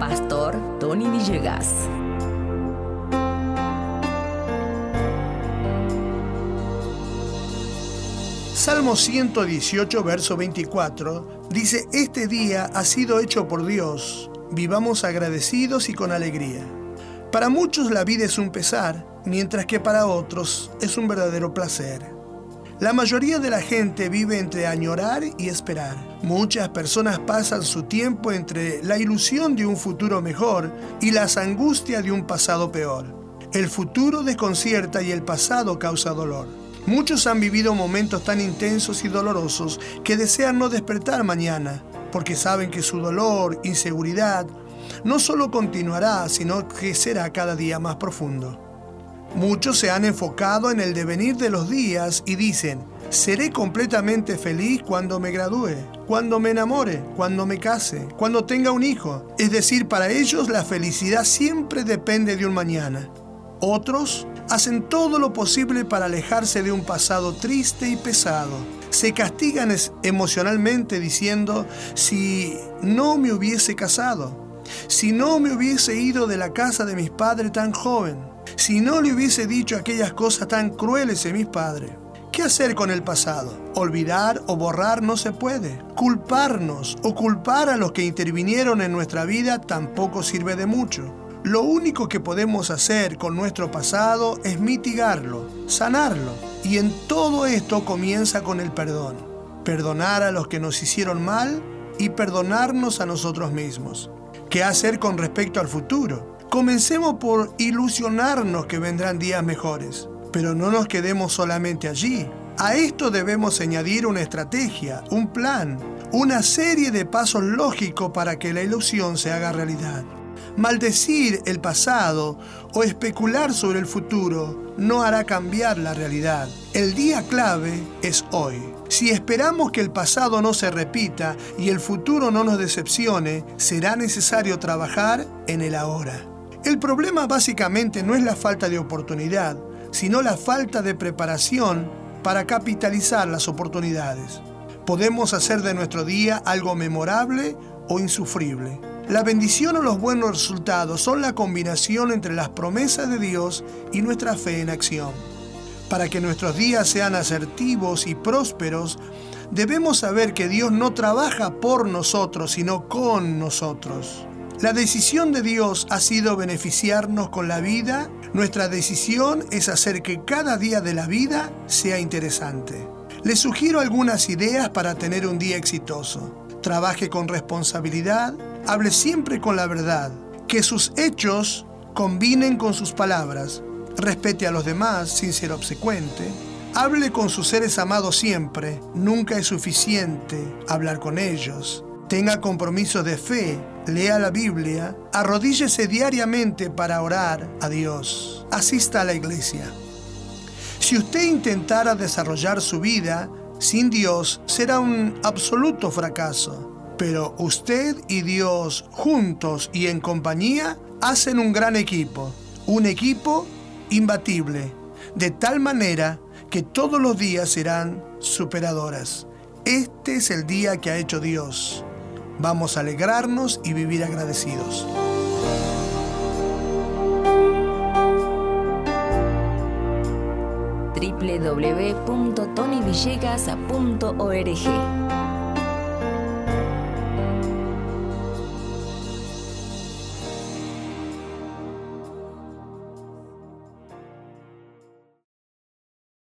Pastor Tony Villegas. Salmo 118, verso 24, dice, Este día ha sido hecho por Dios, vivamos agradecidos y con alegría. Para muchos la vida es un pesar, mientras que para otros es un verdadero placer. La mayoría de la gente vive entre añorar y esperar. Muchas personas pasan su tiempo entre la ilusión de un futuro mejor y las angustias de un pasado peor. El futuro desconcierta y el pasado causa dolor. Muchos han vivido momentos tan intensos y dolorosos que desean no despertar mañana, porque saben que su dolor, inseguridad, no solo continuará, sino que será cada día más profundo. Muchos se han enfocado en el devenir de los días y dicen, seré completamente feliz cuando me gradúe, cuando me enamore, cuando me case, cuando tenga un hijo. Es decir, para ellos la felicidad siempre depende de un mañana. Otros hacen todo lo posible para alejarse de un pasado triste y pesado. Se castigan emocionalmente diciendo, si no me hubiese casado, si no me hubiese ido de la casa de mis padres tan joven, si no le hubiese dicho aquellas cosas tan crueles a mis padres. ¿Qué hacer con el pasado? Olvidar o borrar no se puede. Culparnos o culpar a los que intervinieron en nuestra vida tampoco sirve de mucho. Lo único que podemos hacer con nuestro pasado es mitigarlo, sanarlo. Y en todo esto comienza con el perdón. Perdonar a los que nos hicieron mal y perdonarnos a nosotros mismos. ¿Qué hacer con respecto al futuro? Comencemos por ilusionarnos que vendrán días mejores, pero no nos quedemos solamente allí. A esto debemos añadir una estrategia, un plan, una serie de pasos lógicos para que la ilusión se haga realidad. Maldecir el pasado o especular sobre el futuro no hará cambiar la realidad. El día clave es hoy. Si esperamos que el pasado no se repita y el futuro no nos decepcione, será necesario trabajar en el ahora. El problema básicamente no es la falta de oportunidad, sino la falta de preparación para capitalizar las oportunidades. Podemos hacer de nuestro día algo memorable o insufrible. La bendición o los buenos resultados son la combinación entre las promesas de Dios y nuestra fe en acción. Para que nuestros días sean asertivos y prósperos, debemos saber que Dios no trabaja por nosotros, sino con nosotros. La decisión de Dios ha sido beneficiarnos con la vida. Nuestra decisión es hacer que cada día de la vida sea interesante. Les sugiero algunas ideas para tener un día exitoso. Trabaje con responsabilidad, hable siempre con la verdad, que sus hechos combinen con sus palabras, respete a los demás sin ser obsecuente, hable con sus seres amados siempre, nunca es suficiente hablar con ellos, tenga compromisos de fe, lea la Biblia, arrodíllese diariamente para orar a Dios, asista a la iglesia. Si usted intentara desarrollar su vida sin Dios, será un absoluto fracaso pero usted y Dios juntos y en compañía hacen un gran equipo, un equipo imbatible, de tal manera que todos los días serán superadoras. Este es el día que ha hecho Dios. Vamos a alegrarnos y vivir agradecidos. www.tonyvillegas.org